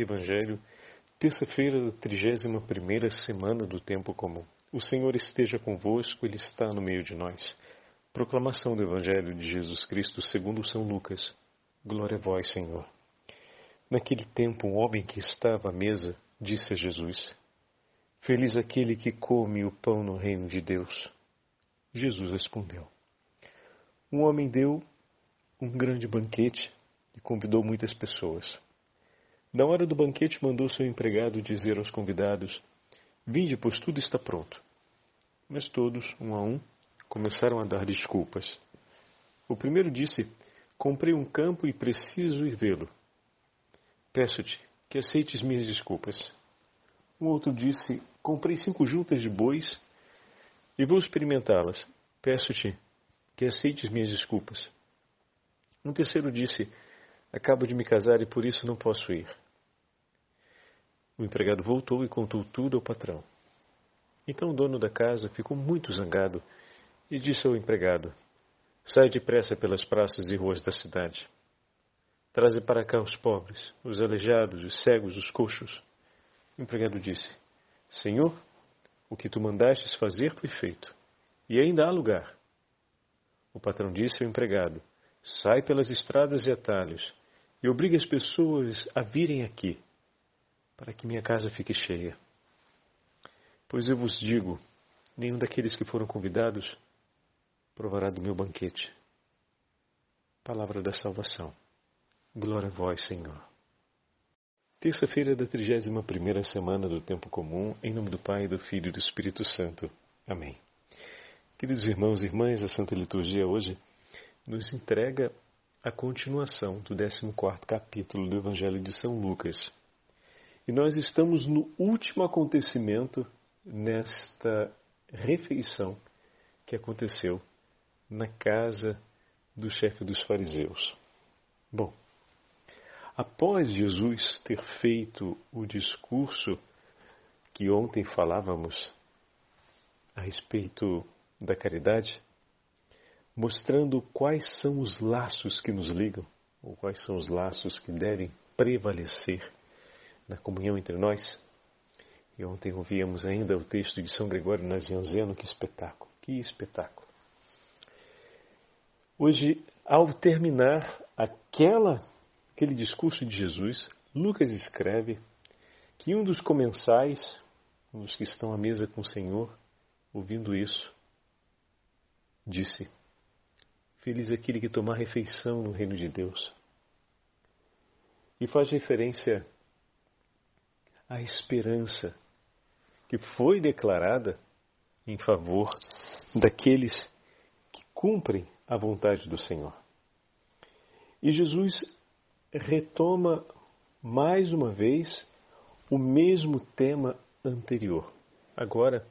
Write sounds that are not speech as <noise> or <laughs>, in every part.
Evangelho, terça-feira da trigésima primeira semana do tempo comum. O Senhor esteja convosco, Ele está no meio de nós. Proclamação do Evangelho de Jesus Cristo segundo São Lucas. Glória a vós, Senhor. Naquele tempo, um homem que estava à mesa disse a Jesus: Feliz aquele que come o pão no reino de Deus. Jesus respondeu: Um homem deu um grande banquete e convidou muitas pessoas. Na hora do banquete, mandou seu empregado dizer aos convidados: Vinde, pois tudo está pronto. Mas todos, um a um, começaram a dar desculpas. O primeiro disse: Comprei um campo e preciso ir vê-lo. Peço-te que aceites minhas desculpas. O outro disse: Comprei cinco juntas de bois e vou experimentá-las. Peço-te que aceites minhas desculpas. Um terceiro disse: Acabo de me casar e por isso não posso ir. O empregado voltou e contou tudo ao patrão. Então o dono da casa ficou muito zangado e disse ao empregado: Sai depressa pelas praças e ruas da cidade. Traze para cá os pobres, os aleijados, os cegos, os coxos. O empregado disse: Senhor, o que tu mandastes fazer foi feito, e ainda há lugar. O patrão disse ao empregado: Sai pelas estradas e atalhos e obrigue as pessoas a virem aqui para que minha casa fique cheia. Pois eu vos digo: nenhum daqueles que foram convidados provará do meu banquete. Palavra da salvação. Glória a vós, Senhor. Terça-feira da 31 primeira semana do tempo comum, em nome do Pai, do Filho e do Espírito Santo. Amém. Queridos irmãos e irmãs, a Santa Liturgia hoje nos entrega a continuação do 14 capítulo do Evangelho de São Lucas. E nós estamos no último acontecimento nesta refeição que aconteceu na casa do chefe dos fariseus. Bom, após Jesus ter feito o discurso que ontem falávamos a respeito da caridade, mostrando quais são os laços que nos ligam, ou quais são os laços que devem prevalecer na comunhão entre nós. E ontem ouvíamos ainda o texto de São Gregório Nazianzeno, que espetáculo, que espetáculo. Hoje, ao terminar aquela, aquele discurso de Jesus, Lucas escreve que um dos comensais, dos que estão à mesa com o Senhor, ouvindo isso, disse: Feliz aquele que tomar refeição no reino de Deus. E faz referência a esperança que foi declarada em favor daqueles que cumprem a vontade do Senhor. E Jesus retoma mais uma vez o mesmo tema anterior. Agora,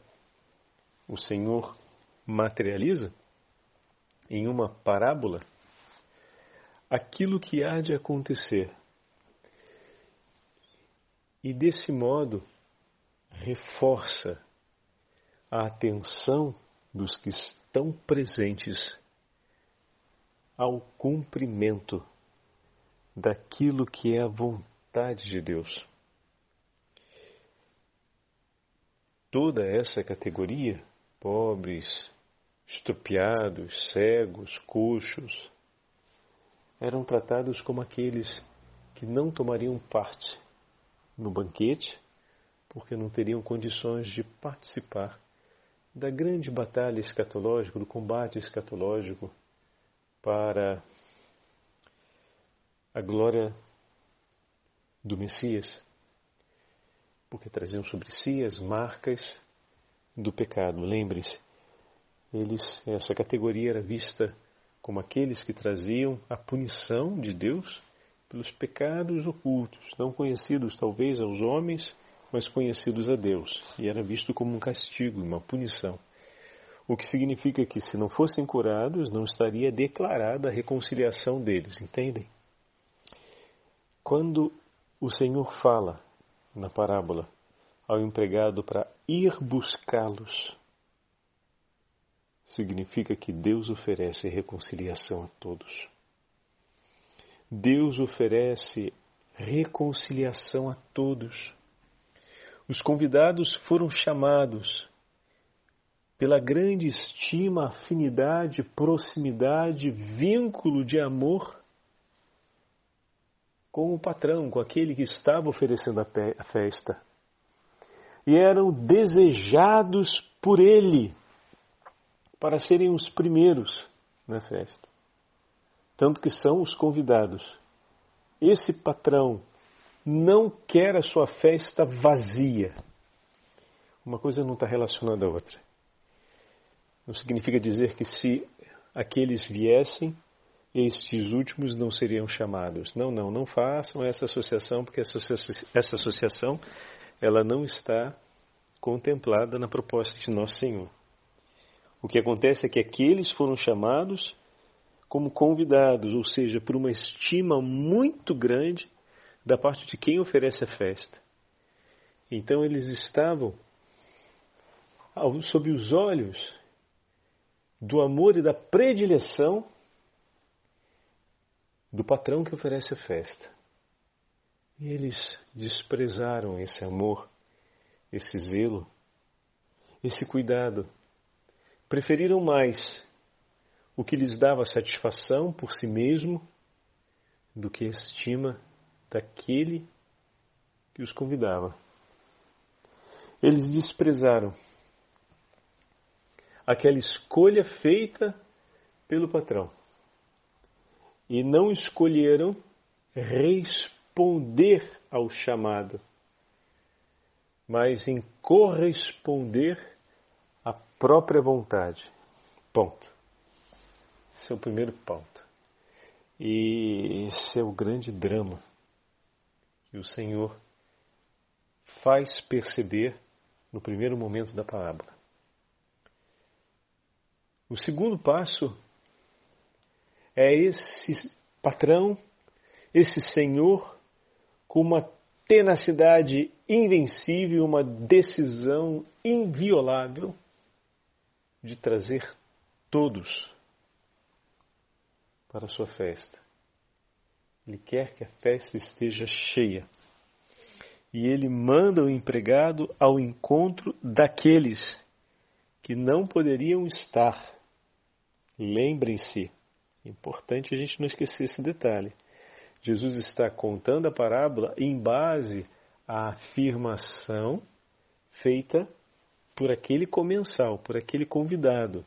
o Senhor materializa em uma parábola aquilo que há de acontecer e desse modo reforça a atenção dos que estão presentes ao cumprimento daquilo que é a vontade de Deus. Toda essa categoria, pobres, estrupiados, cegos, coxos, eram tratados como aqueles que não tomariam parte no banquete, porque não teriam condições de participar da grande batalha escatológica, do combate escatológico para a glória do Messias, porque traziam sobre si as marcas do pecado. Lembre-se, eles, essa categoria era vista como aqueles que traziam a punição de Deus pelos pecados ocultos, não conhecidos talvez aos homens, mas conhecidos a Deus, e era visto como um castigo, uma punição. O que significa que, se não fossem curados, não estaria declarada a reconciliação deles, entendem? Quando o Senhor fala na parábola ao empregado para ir buscá-los, significa que Deus oferece reconciliação a todos. Deus oferece reconciliação a todos. Os convidados foram chamados pela grande estima, afinidade, proximidade, vínculo de amor com o patrão, com aquele que estava oferecendo a festa. E eram desejados por ele para serem os primeiros na festa. Tanto que são os convidados. Esse patrão não quer a sua festa vazia. Uma coisa não está relacionada à outra. Não significa dizer que se aqueles viessem, estes últimos não seriam chamados. Não, não, não façam essa associação, porque essa associação ela não está contemplada na proposta de Nosso Senhor. O que acontece é que aqueles foram chamados como convidados, ou seja, por uma estima muito grande da parte de quem oferece a festa. Então eles estavam sob os olhos do amor e da predileção do patrão que oferece a festa. E eles desprezaram esse amor, esse zelo, esse cuidado. Preferiram mais o que lhes dava satisfação por si mesmo do que a estima daquele que os convidava. Eles desprezaram aquela escolha feita pelo patrão e não escolheram responder ao chamado, mas em corresponder à própria vontade. Ponto. Esse é o primeiro ponto. E esse é o grande drama que o Senhor faz perceber no primeiro momento da parábola. O segundo passo é esse patrão, esse senhor, com uma tenacidade invencível, uma decisão inviolável de trazer todos para a sua festa. Ele quer que a festa esteja cheia. E ele manda o empregado ao encontro daqueles que não poderiam estar. Lembrem-se, importante a gente não esquecer esse detalhe. Jesus está contando a parábola em base à afirmação feita por aquele comensal, por aquele convidado.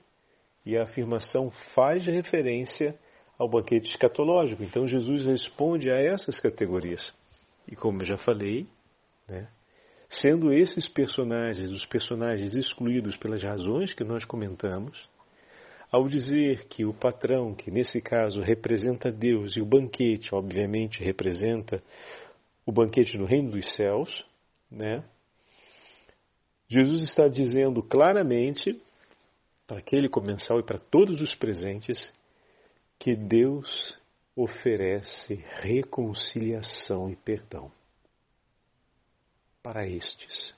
E a afirmação faz referência ao banquete escatológico. Então Jesus responde a essas categorias. E como eu já falei, né, sendo esses personagens os personagens excluídos pelas razões que nós comentamos, ao dizer que o patrão, que nesse caso representa Deus, e o banquete, obviamente, representa o banquete no reino dos céus, né? Jesus está dizendo claramente para aquele comensal e para todos os presentes que Deus oferece reconciliação e perdão para estes.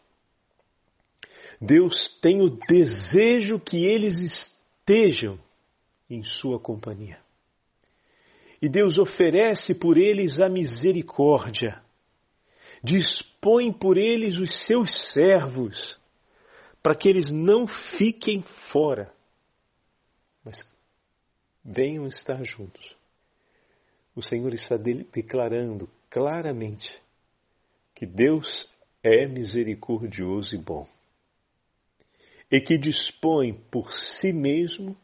Deus tem o desejo que eles estejam em sua companhia. E Deus oferece por eles a misericórdia, dispõe por eles os seus servos, para que eles não fiquem fora, venham estar juntos. O Senhor está declarando claramente que Deus é misericordioso e bom, e que dispõe por si mesmo,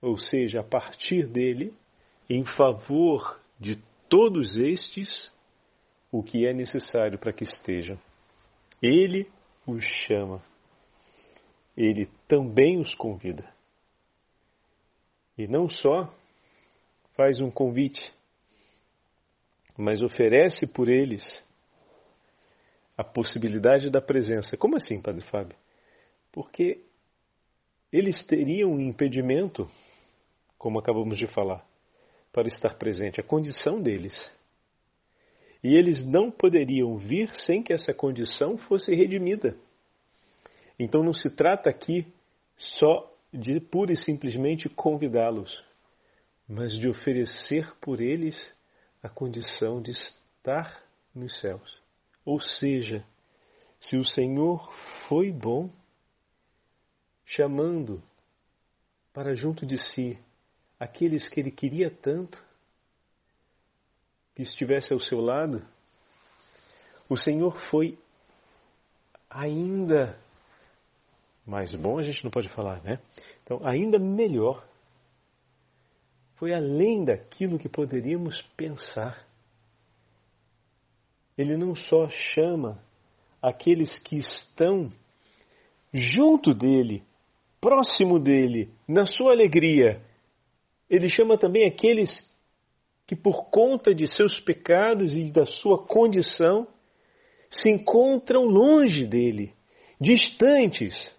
ou seja, a partir dele, em favor de todos estes, o que é necessário para que estejam. Ele os chama, ele também os convida. E não só faz um convite, mas oferece por eles a possibilidade da presença. Como assim, Padre Fábio? Porque eles teriam um impedimento, como acabamos de falar, para estar presente, a condição deles. E eles não poderiam vir sem que essa condição fosse redimida. Então não se trata aqui só de pura e simplesmente convidá-los, mas de oferecer por eles a condição de estar nos céus. Ou seja, se o Senhor foi bom, chamando para junto de si aqueles que ele queria tanto, que estivesse ao seu lado, o Senhor foi ainda mais bom, a gente não pode falar, né? Então, ainda melhor. Foi além daquilo que poderíamos pensar. Ele não só chama aqueles que estão junto dele, próximo dele, na sua alegria, ele chama também aqueles que, por conta de seus pecados e da sua condição, se encontram longe dele, distantes,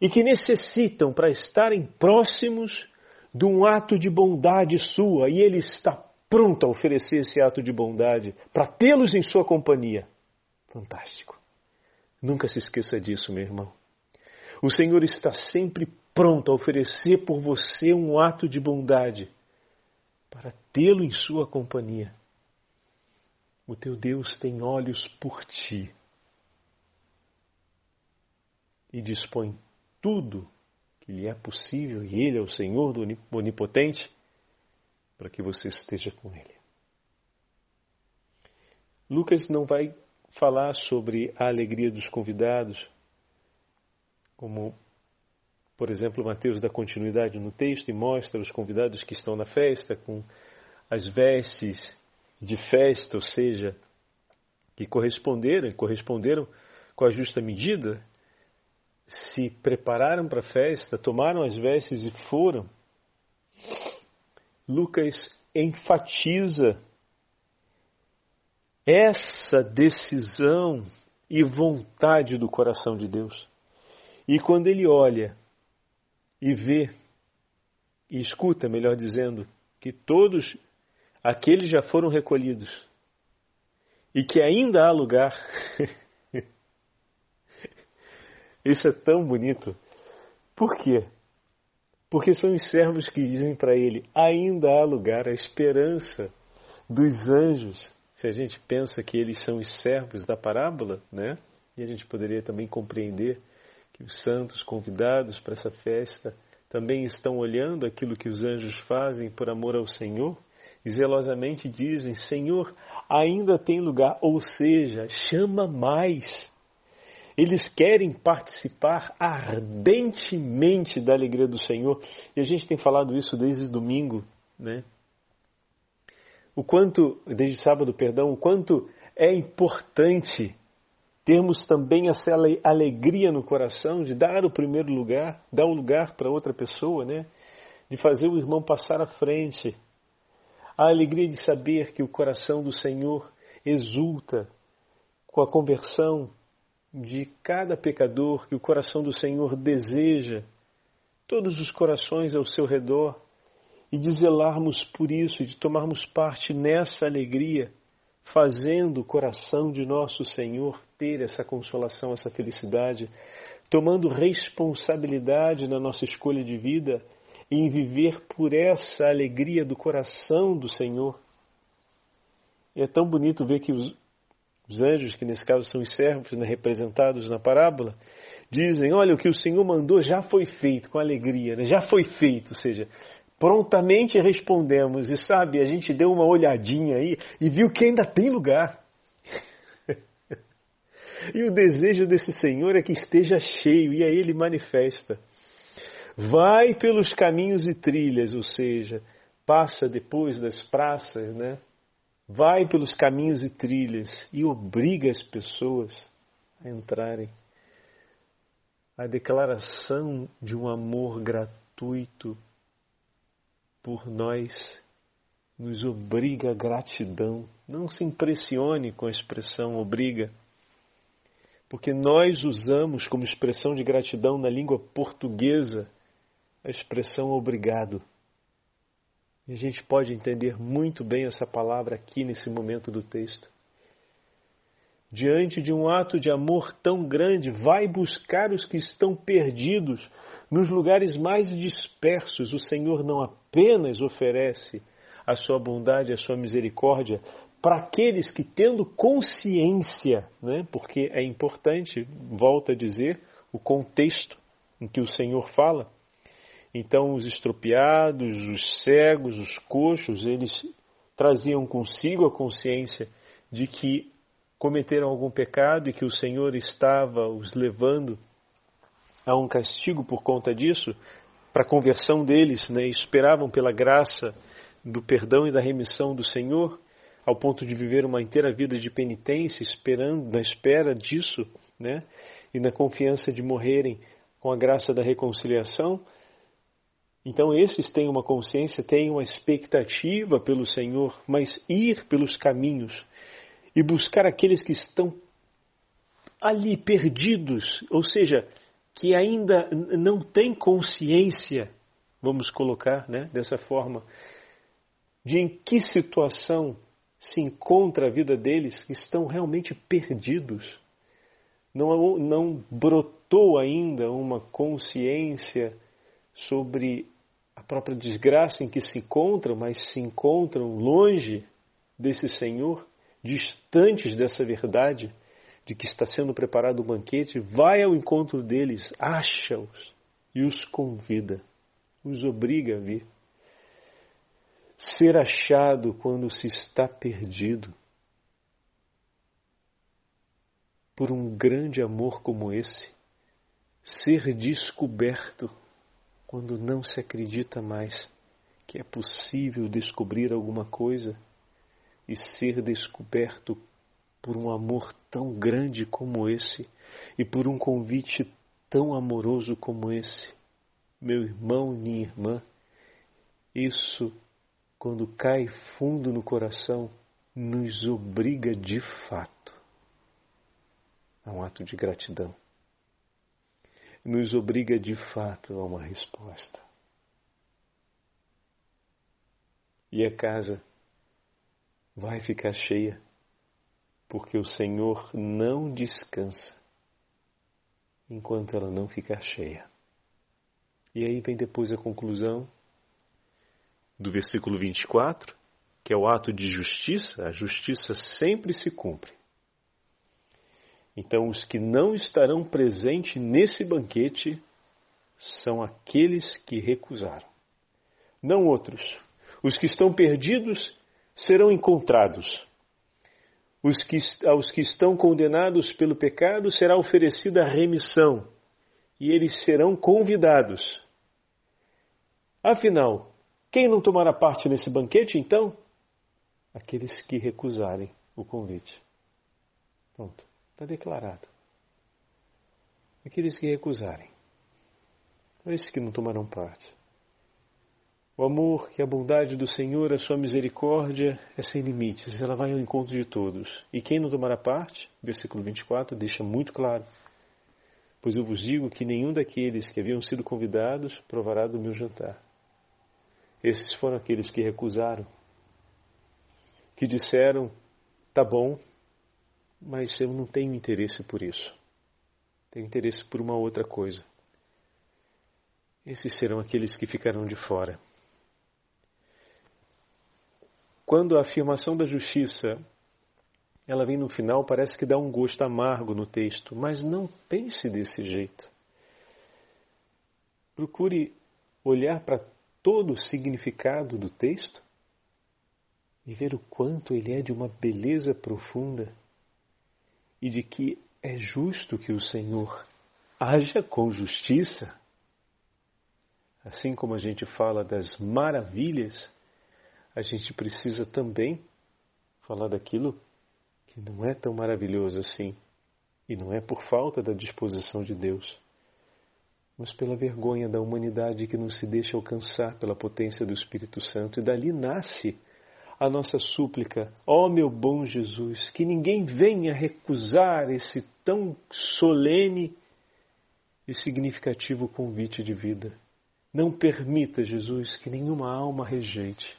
e que necessitam, para estarem próximos, de um ato de bondade sua, e ele está pronto a oferecer esse ato de bondade para tê-los em sua companhia. Fantástico. Nunca se esqueça disso, meu irmão. O Senhor está sempre pronto a oferecer por você um ato de bondade para tê-lo em sua companhia. O teu Deus tem olhos por ti e dispõe tudo que lhe é possível, e Ele é o Senhor do Onipotente, para que você esteja com Ele. Lucas não vai falar sobre a alegria dos convidados, como, por exemplo, Mateus dá continuidade no texto e mostra os convidados que estão na festa com as vestes de festa, ou seja, que corresponderam, corresponderam com a justa medida, se prepararam para a festa, tomaram as vestes e foram. Lucas enfatiza essa decisão e vontade do coração de Deus. E quando ele olha e vê e escuta, melhor dizendo, que todos aqueles já foram recolhidos e que ainda há lugar. <laughs> Isso é tão bonito. Por quê? Porque são os servos que dizem para ele: ainda há lugar, a esperança dos anjos se a gente pensa que eles são os servos da parábola, né? E a gente poderia também compreender que os santos convidados para essa festa também estão olhando aquilo que os anjos fazem por amor ao Senhor e zelosamente dizem: Senhor, ainda tem lugar, ou seja, chama mais. Eles querem participar ardentemente da alegria do Senhor. E a gente tem falado isso desde domingo, né? o quanto, desde sábado, perdão, o quanto é importante termos também essa alegria no coração de dar o primeiro lugar, dar o um lugar para outra pessoa, né? De fazer o irmão passar à frente. A alegria de saber que o coração do Senhor exulta com a conversão de cada pecador, que o coração do Senhor deseja todos os corações ao seu redor e de zelarmos por isso, de tomarmos parte nessa alegria, fazendo o coração de nosso Senhor ter essa consolação, essa felicidade, tomando responsabilidade na nossa escolha de vida em viver por essa alegria do coração do Senhor. E é tão bonito ver que os, os anjos, que nesse caso são os servos né, representados na parábola, dizem: Olha, o que o Senhor mandou já foi feito com alegria, né? já foi feito, ou seja, prontamente respondemos. E sabe, a gente deu uma olhadinha aí e viu que ainda tem lugar. <laughs> e o desejo desse Senhor é que esteja cheio, e aí ele manifesta. Vai pelos caminhos e trilhas, ou seja, passa depois das praças, né? Vai pelos caminhos e trilhas e obriga as pessoas a entrarem. A declaração de um amor gratuito por nós nos obriga a gratidão. Não se impressione com a expressão obriga, porque nós usamos como expressão de gratidão na língua portuguesa a expressão obrigado. E a gente pode entender muito bem essa palavra aqui nesse momento do texto. Diante de um ato de amor tão grande, vai buscar os que estão perdidos nos lugares mais dispersos. O Senhor não apenas oferece a sua bondade, a sua misericórdia para aqueles que, tendo consciência, né, porque é importante, volta a dizer, o contexto em que o Senhor fala. Então, os estropiados, os cegos, os coxos, eles traziam consigo a consciência de que cometeram algum pecado e que o Senhor estava os levando a um castigo por conta disso, para a conversão deles, né? esperavam pela graça do perdão e da remissão do Senhor, ao ponto de viver uma inteira vida de penitência, esperando, na espera disso, né? e na confiança de morrerem com a graça da reconciliação. Então, esses têm uma consciência, têm uma expectativa pelo Senhor, mas ir pelos caminhos e buscar aqueles que estão ali perdidos, ou seja, que ainda não têm consciência, vamos colocar né, dessa forma, de em que situação se encontra a vida deles, que estão realmente perdidos. Não, não brotou ainda uma consciência sobre a própria desgraça em que se encontram, mas se encontram longe desse Senhor, distantes dessa verdade de que está sendo preparado o banquete, vai ao encontro deles, acha-os e os convida, os obriga a vir. Ser achado quando se está perdido. Por um grande amor como esse, ser descoberto quando não se acredita mais que é possível descobrir alguma coisa e ser descoberto por um amor tão grande como esse e por um convite tão amoroso como esse. Meu irmão, minha irmã, isso, quando cai fundo no coração, nos obriga de fato a um ato de gratidão. Nos obriga de fato a uma resposta. E a casa vai ficar cheia porque o Senhor não descansa enquanto ela não ficar cheia. E aí vem depois a conclusão do versículo 24, que é o ato de justiça, a justiça sempre se cumpre. Então, os que não estarão presentes nesse banquete são aqueles que recusaram, não outros. Os que estão perdidos serão encontrados os que, aos que estão condenados pelo pecado será oferecida a remissão e eles serão convidados. Afinal, quem não tomará parte nesse banquete então? Aqueles que recusarem o convite. Pronto, está declarado. Aqueles que recusarem. Esses que não tomarão parte. O amor e a bondade do Senhor, a sua misericórdia é sem limites, ela vai ao encontro de todos. E quem não tomará parte, versículo 24, deixa muito claro: Pois eu vos digo que nenhum daqueles que haviam sido convidados provará do meu jantar. Esses foram aqueles que recusaram, que disseram: Tá bom, mas eu não tenho interesse por isso. Tenho interesse por uma outra coisa. Esses serão aqueles que ficarão de fora. Quando a afirmação da justiça ela vem no final, parece que dá um gosto amargo no texto, mas não pense desse jeito. Procure olhar para todo o significado do texto e ver o quanto ele é de uma beleza profunda e de que é justo que o Senhor haja com justiça. Assim como a gente fala das maravilhas a gente precisa também falar daquilo que não é tão maravilhoso assim. E não é por falta da disposição de Deus, mas pela vergonha da humanidade que não se deixa alcançar pela potência do Espírito Santo. E dali nasce a nossa súplica: ó oh, meu bom Jesus, que ninguém venha recusar esse tão solene e significativo convite de vida. Não permita, Jesus, que nenhuma alma rejeite.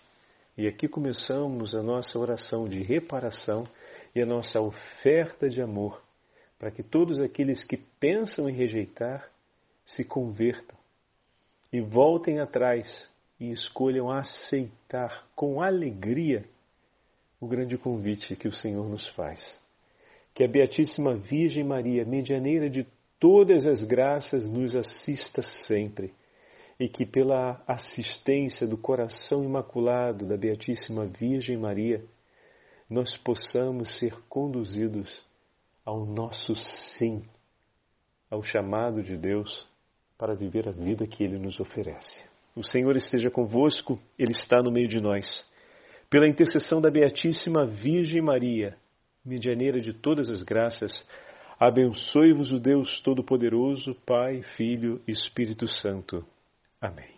E aqui começamos a nossa oração de reparação e a nossa oferta de amor, para que todos aqueles que pensam em rejeitar se convertam e voltem atrás e escolham aceitar com alegria o grande convite que o Senhor nos faz. Que a Beatíssima Virgem Maria, medianeira de todas as graças, nos assista sempre e que, pela assistência do coração imaculado da Beatíssima Virgem Maria, nós possamos ser conduzidos ao nosso sim, ao chamado de Deus para viver a vida que Ele nos oferece. O Senhor esteja convosco, Ele está no meio de nós. Pela intercessão da Beatíssima Virgem Maria, medianeira de todas as graças, abençoe-vos o Deus Todo-Poderoso, Pai, Filho e Espírito Santo. Amém.